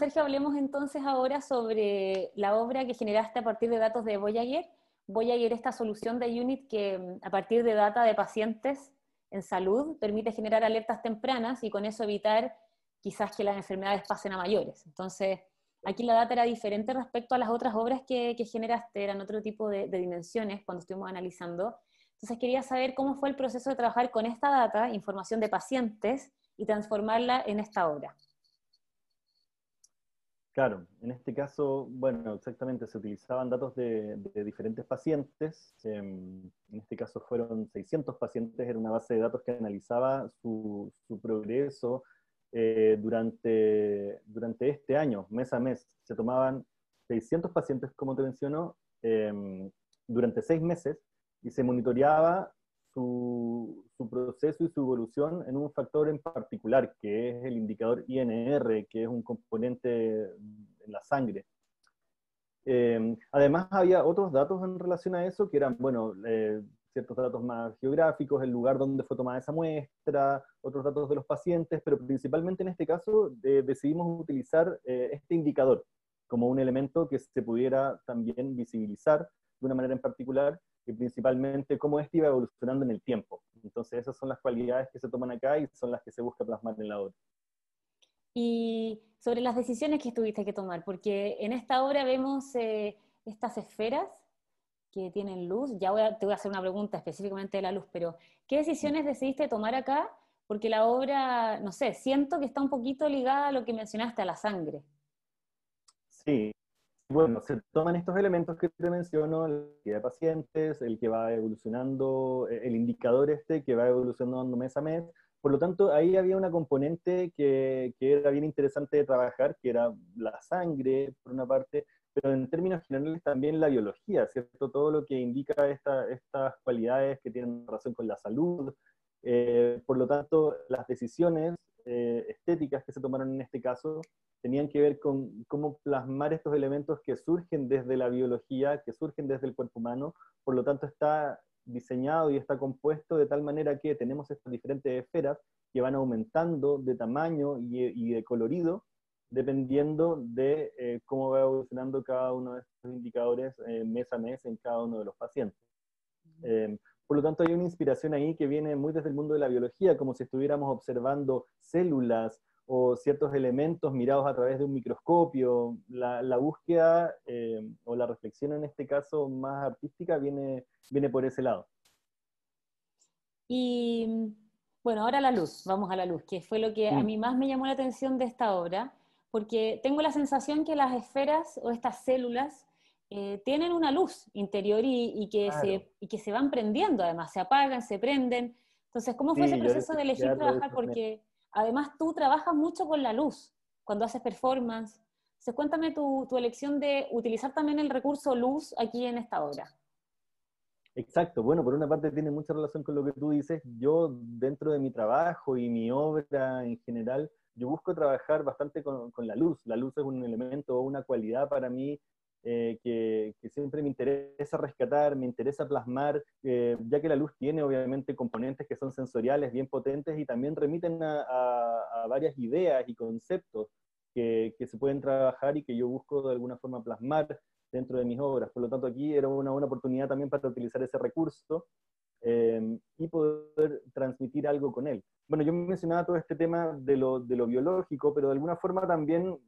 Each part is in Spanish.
Sergio, hablemos entonces ahora sobre la obra que generaste a partir de datos de Voyager. Voyager, esta solución de UNIT que mm, a partir de data de pacientes en salud permite generar alertas tempranas y con eso evitar quizás que las enfermedades pasen a mayores. Entonces, aquí la data era diferente respecto a las otras obras que, generaste, eran otro tipo de, de, dimensiones cuando estuvimos analizando. Entonces, quería saber cómo fue el proceso de trabajar con esta data, información de pacientes, y transformarla en esta obra. Claro, en este caso, bueno, exactamente, se utilizaban datos de, diferentes pacientes, em, en este caso fueron 600 pacientes, era una base de datos que analizaba su, progreso eh, durante, durante este año, mes a mes. Se tomaban 600 pacientes, como te menciono, em, durante seis meses y se monitoreaba su, proceso y su evolución en un factor en particular, que es el indicador INR, que es un componente en la sangre. Em, además, había otros datos en relación a eso, que eran, bueno, eh, ciertos datos más geográficos, el lugar donde fue tomada esa muestra, otros datos de los pacientes, pero principalmente en este caso decidimos utilizar eh, este indicador como un elemento que se pudiera también visibilizar de una manera en particular y principalmente cómo este iba evolucionando en el tiempo. Entonces esas son las cualidades que se toman acá y son las que se busca plasmar en la obra. Y sobre las decisiones que tuviste que tomar, porque en esta obra vemos eh, estas esferas que tienen luz, ya voy a, te voy a hacer una pregunta específicamente de la luz, pero ¿qué decisiones decidiste tomar acá? Porque la obra, no sé, siento que está un poquito ligada a lo que mencionaste, a la sangre. Sí, bueno, se toman estos elementos que te menciono, la cantidad de pacientes, el que va evolucionando, eh, el indicador este que va evolucionando mes a mes. Por lo tanto, ahí había una componente que, que era bien interesante de trabajar, que era la sangre, por una parte, pero en términos generales también la biología, ¿cierto? Todo lo que indica esta, estas cualidades que tienen relación con la salud. Eh, por lo tanto, las decisiones eh, estéticas que se tomaron en este caso tenían que ver con cómo plasmar estos elementos que surgen desde la biología, que surgen desde el cuerpo humano, por lo tanto está diseñado y está compuesto de tal manera que tenemos estas diferentes esferas que van aumentando de tamaño y, de colorido dependiendo de eh, cómo va evolucionando cada uno de estos indicadores eh, mes a mes en cada uno de los pacientes. Eh, por lo tanto, hay una inspiración ahí que viene muy desde el mundo de la biología, como si estuviéramos observando células o ciertos elementos mirados a través de un microscopio. La, búsqueda eh, o la reflexión en este caso más artística viene, viene por ese lado. Y bueno, ahora la luz, vamos a la luz, que fue lo que a mí más me llamó la atención de esta obra, porque tengo la sensación que las esferas o estas células eh, tienen una luz interior y, que se, y que se van prendiendo, además, se apagan, se prenden. Entonces, ¿cómo fue ese proceso de elegir trabajar? Porque Además, tú trabajas mucho con la luz cuando haces performance. Entonces, cuéntame tu, elección de utilizar también el recurso luz aquí en esta obra. Exacto, bueno, por una parte tiene mucha relación con lo que tú dices. Yo, dentro de mi trabajo y mi obra en general, yo busco trabajar bastante con, con la luz. La luz es un elemento o una cualidad para mí eh, que, siempre me interesa rescatar, me interesa plasmar, eh, ya que la luz tiene obviamente componentes que son sensoriales bien potentes y también remiten a, varias ideas y conceptos que, se pueden trabajar y que yo busco de alguna forma plasmar dentro de mis obras. Por lo tanto, aquí era una buena oportunidad también para utilizar ese recurso eh, y poder transmitir algo con él. Bueno, yo mencionaba todo este tema de lo, de lo biológico, pero de alguna forma también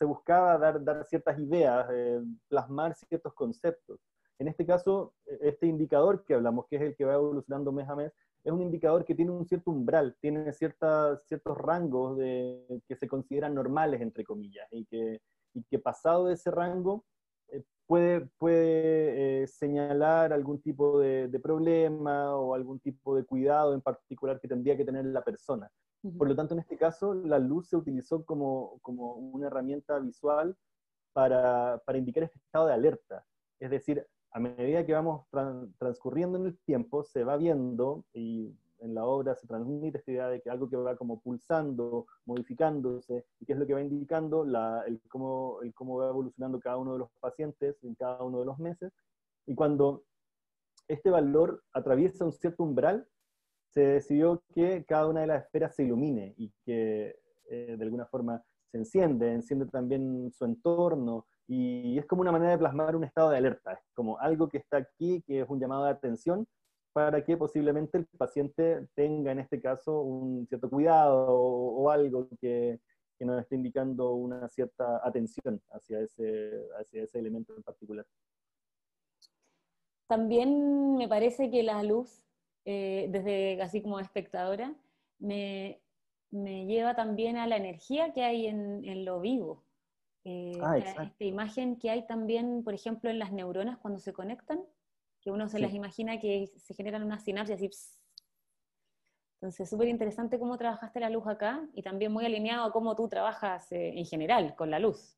se buscaba dar, ciertas ideas, eh, plasmar ciertos conceptos. En este caso, este indicador que hablamos, que es el que va evolucionando mes a mes, es un indicador que tiene un cierto umbral, tiene ciertos rangos de, que se consideran normales, entre comillas, y que, y pasado ese rango eh, puede, eh, señalar algún tipo de, de, problema o algún tipo de cuidado en particular que tendría que tener la persona. Por lo tanto, en este caso, la luz se utilizó como, como una herramienta visual para, para, indicar este estado de alerta. Es decir, a medida que vamos transcurriendo en el tiempo, se va viendo y en la obra se transmite esta idea de que algo que va como pulsando, modificándose, y que es lo que va indicando la, el, cómo, el cómo va evolucionando cada uno de los pacientes en cada uno de los meses. Y cuando este valor atraviesa un cierto umbral, se decidió que cada una de las esferas se ilumine y que eh, de alguna forma se enciende, enciende también su entorno, y es como una manera de plasmar un estado de alerta, es como algo que está aquí, que es un llamado de atención, para que posiblemente el paciente tenga en este caso un cierto cuidado o, algo que, que, nos esté indicando una cierta atención hacia ese, hacia ese elemento en particular. También me parece que la luz, eh, desde así como espectadora, me, me, lleva también a la energía que hay en, en lo vivo. Eh, ah, esta imagen que hay también, por ejemplo, en las neuronas cuando se conectan, que uno se las imagina que se generan unas sinapsis así. Entonces, súper interesante cómo trabajaste la luz acá y también muy alineado a cómo tú trabajas eh, en general con la luz.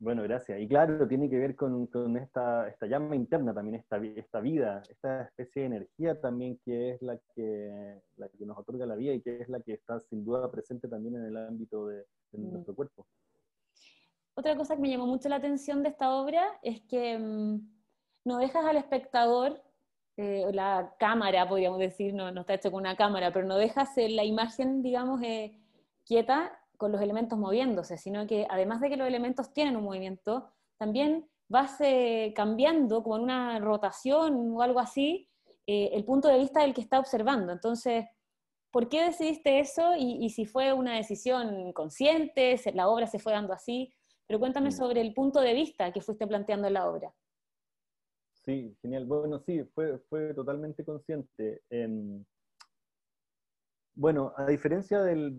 Bueno, gracias. Y claro, tiene que ver con, esta, esta, llama interna también, esta, esta vida, esta especie de energía también que es la que, la que nos otorga la vida y que es la que está sin duda presente también en el ámbito de, mm. nuestro cuerpo. Otra cosa que me llamó mucho la atención de esta obra es que mm, no dejas al espectador, eh, la cámara, podríamos decir, no, no, está hecho con una cámara, pero no dejas la imagen, digamos, eh, quieta con los elementos moviéndose, sino que además de que los elementos tienen un movimiento, también vas eh, cambiando como en una rotación o algo así eh, el punto de vista del que está observando. Entonces, ¿por qué decidiste eso? Y, si fue una decisión consciente, la obra se fue dando así, pero cuéntame mm. sobre el punto de vista que fuiste planteando en la obra. Sí, genial. Bueno, sí, fue, fue totalmente consciente. Bueno, a diferencia del,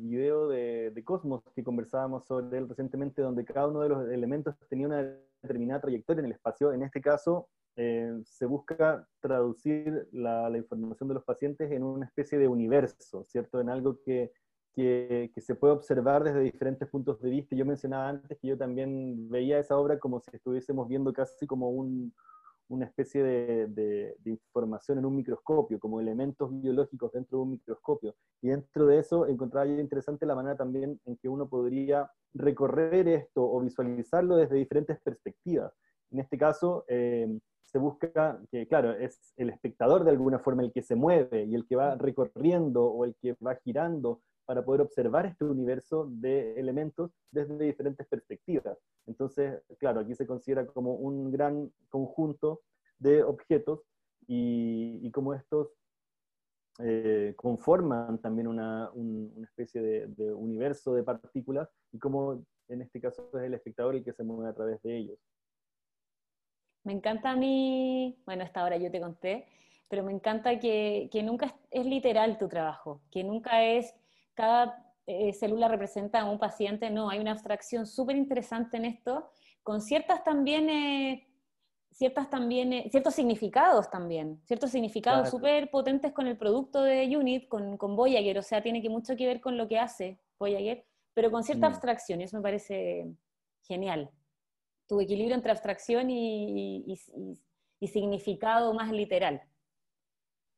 video de, Cosmos que conversábamos sobre él recientemente, donde cada uno de los elementos tenía una determinada trayectoria en el espacio, en este caso eh, se busca traducir la, información de los pacientes en una especie de universo, ¿cierto? En algo que, que, que, se puede observar desde diferentes puntos de vista. Yo mencionaba antes que yo también veía esa obra como si estuviésemos viendo casi como un, una especie de, información en un microscopio, como elementos biológicos dentro de un microscopio. Y dentro de eso encontraba yo interesante la manera también en que uno podría recorrer esto o visualizarlo desde diferentes perspectivas. En este caso, eh, se busca que, claro, es el espectador de alguna forma el que se mueve y el que va recorriendo o el que va girando para poder observar este universo de elementos desde diferentes perspectivas. Entonces, claro, aquí se considera como un gran conjunto de objetos y, y como estos eh, conforman también una, una especie de, de, universo de partículas y como en este caso es el espectador el que se mueve a través de ellos. Me encanta a mí, bueno, hasta ahora yo te conté, pero me encanta que, que nunca es, literal tu trabajo, que nunca es cada eh, célula representa a un paciente, no, hay una abstracción súper interesante en esto, con ciertas también, eh, ciertas también eh, ciertos significados también, ciertos significados súper potentes con el producto de Unit, con, con, Voyager, o sea, tiene que mucho que ver con lo que hace Voyager, pero con cierta mm. abstracción, y eso me parece genial. Tu equilibrio entre abstracción y significado más literal.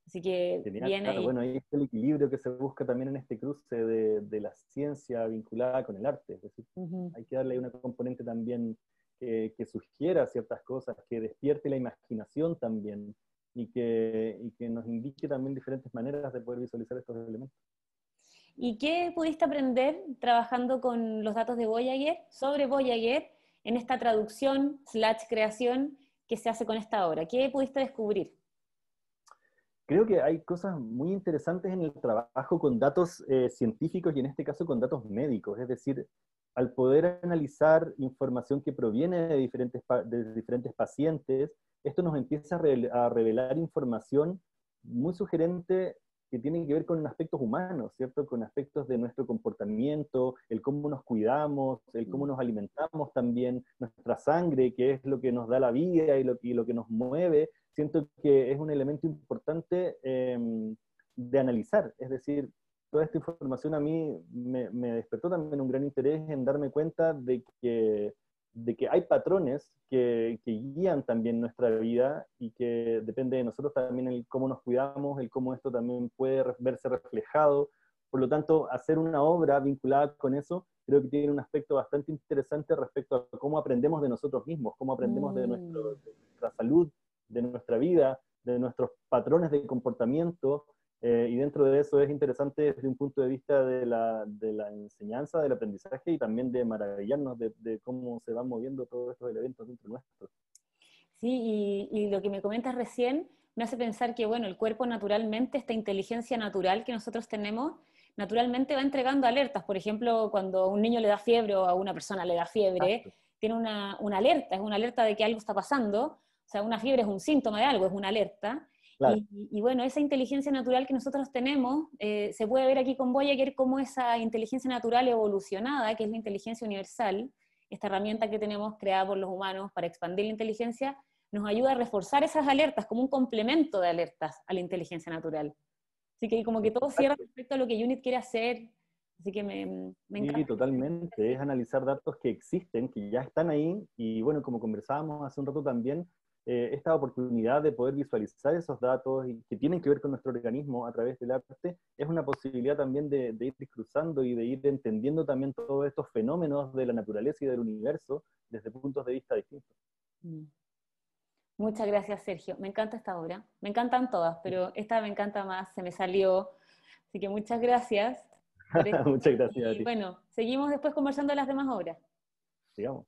Así que claro, Bueno, ahí está el equilibrio que se busca también en este cruce de, de la ciencia vinculada con el arte. Es decir, hay que darle una componente también que, que, sugiera ciertas cosas, que despierte la imaginación también y que, y que nos indique también diferentes maneras de poder visualizar estos elementos. ¿Y qué pudiste aprender trabajando con los datos de Voyager, sobre Voyager, en esta traducción slash creación que se hace con esta obra? ¿Qué pudiste descubrir? creo que hay cosas muy interesantes en el trabajo con datos eh, científicos y en este caso con datos médicos. Es decir, al poder analizar información que proviene de diferentes, de diferentes pacientes, esto nos empieza a revelar información muy sugerente que tiene que ver con aspectos humanos, ¿cierto? Con aspectos de nuestro comportamiento, el cómo nos cuidamos, el cómo mm. nos alimentamos también, nuestra sangre, que es lo que nos da la vida y lo, y lo que nos mueve, siento que es un elemento importante em, de analizar. Es decir, toda esta información a mí me, me, despertó también un gran interés en darme cuenta de que, de que hay patrones que, que, guían también nuestra vida y que depende de nosotros también el cómo nos cuidamos, el cómo esto también puede verse reflejado. Por lo tanto, hacer una obra vinculada con eso creo que tiene un aspecto bastante interesante respecto a cómo aprendemos de nosotros mismos, cómo aprendemos de, nuestro, de nuestra salud, de nuestra vida, de nuestros patrones de comportamiento, Eh, y dentro de eso es interesante desde un punto de vista de la, de la enseñanza, del aprendizaje y también de maravillarnos de, de, cómo se van moviendo todos estos elementos dentro nuestro. Sí, y, y, lo que me comentas recién me hace pensar que, bueno, el cuerpo naturalmente, esta inteligencia natural que nosotros tenemos, naturalmente va entregando alertas. Por ejemplo, cuando un niño le da fiebre o a una persona le da fiebre, tiene una, una, alerta, es una alerta de que algo está pasando. O sea, una fiebre es un síntoma de algo, es una alerta. Y, bueno, esa inteligencia natural que nosotros tenemos, eh, se puede ver aquí con Voyager cómo esa inteligencia natural evolucionada, que es la inteligencia universal, esta herramienta que tenemos creada por los humanos para expandir la inteligencia, nos ayuda a reforzar esas alertas como un complemento de alertas a la inteligencia natural. Así que como que todo cierra respecto a lo que UNIT quiere hacer. Así que me, me encanta. Sí, totalmente. Es analizar datos que existen, que ya están ahí. Y bueno, como conversábamos hace un rato también, eh, esta oportunidad de poder visualizar esos datos y que tienen que ver con nuestro organismo a través del arte, es una posibilidad también de, de, ir cruzando y de ir entendiendo también todos estos fenómenos de la naturaleza y del universo desde puntos de vista distintos. Mm. Muchas gracias, Sergio. Me encanta esta obra. Me encantan todas, pero esta me encanta más, se me salió. Así que muchas gracias. muchas gracias. Y, bueno, seguimos después conversando de las demás obras. Sigamos.